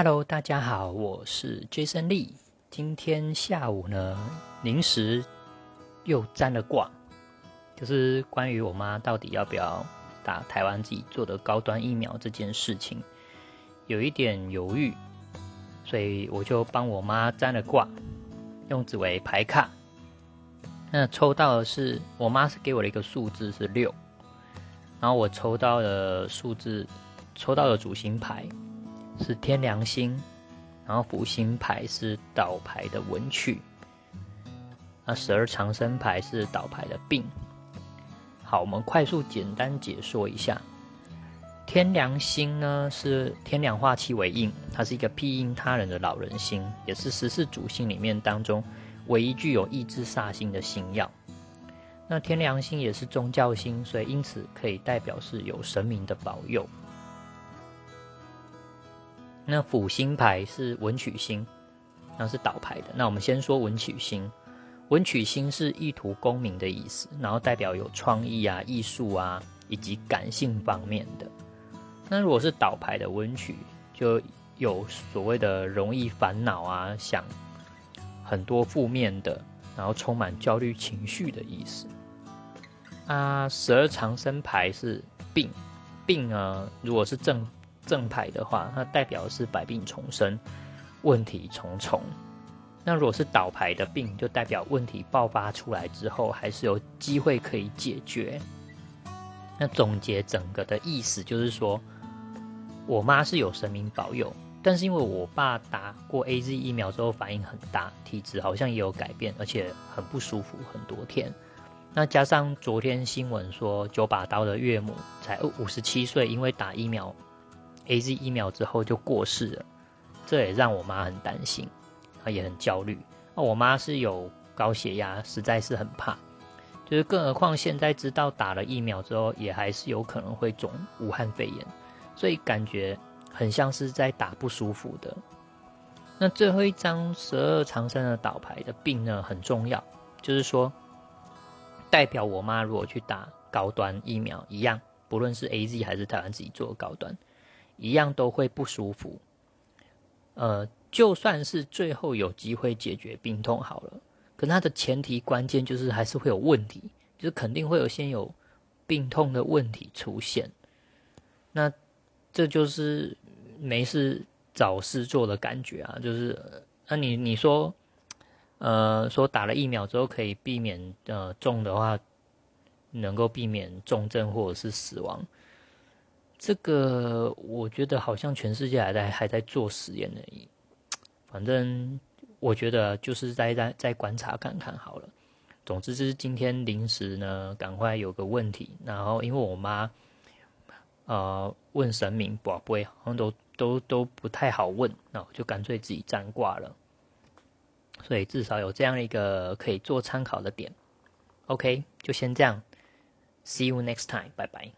Hello，大家好，我是 Jason Lee。今天下午呢，临时又占了卦，就是关于我妈到底要不要打台湾自己做的高端疫苗这件事情，有一点犹豫，所以我就帮我妈占了卦，用紫薇牌卡。那抽到的是我妈是给我的一个数字是六，然后我抽到的数字，抽到的主星牌是天良星，然后福星牌是倒牌的文曲，那十二长生牌是倒牌的病。好，我们快速简单解说一下，天良星呢是天良化气为印，它是一个庇荫他人的老人星，也是十四主星里面当中。唯一具有抑制煞星的星耀，那天良星也是宗教星，所以因此可以代表是有神明的保佑。那辅星牌是文曲星，那是倒牌的。那我们先说文曲星，文曲星是意图功名的意思，然后代表有创意啊、艺术啊以及感性方面的。那如果是倒牌的文曲，就有所谓的容易烦恼啊，想。很多负面的，然后充满焦虑情绪的意思。啊，十二长生牌是病，病啊，如果是正正牌的话，它代表是百病丛生，问题重重。那如果是倒牌的病，就代表问题爆发出来之后，还是有机会可以解决。那总结整个的意思就是说，我妈是有神明保佑。但是因为我爸打过 A Z 疫苗之后反应很大，体质好像也有改变，而且很不舒服很多天。那加上昨天新闻说九把刀的岳母才五十七岁，因为打疫苗 A Z 疫苗之后就过世了，这也让我妈很担心，啊也很焦虑。那我妈是有高血压，实在是很怕。就是更何况现在知道打了疫苗之后，也还是有可能会中武汉肺炎，所以感觉。很像是在打不舒服的。那最后一张十二长生的倒牌的病呢，很重要，就是说代表我妈如果去打高端疫苗，一样，不论是 A Z 还是台湾自己做的高端，一样都会不舒服。呃，就算是最后有机会解决病痛好了，可它的前提关键就是还是会有问题，就是肯定会有先有病痛的问题出现。那这就是没事找事做的感觉啊，就是那你你说，呃，说打了疫苗之后可以避免呃重的话，能够避免重症或者是死亡，这个我觉得好像全世界还在还在做实验而已。反正我觉得就是再再再观察看看好了。总之是今天临时呢，赶快有个问题，然后因为我妈。呃，问神明不不会，好像都都都不太好问，那我就干脆自己占卦了。所以至少有这样一个可以做参考的点。OK，就先这样，See you next time，拜拜。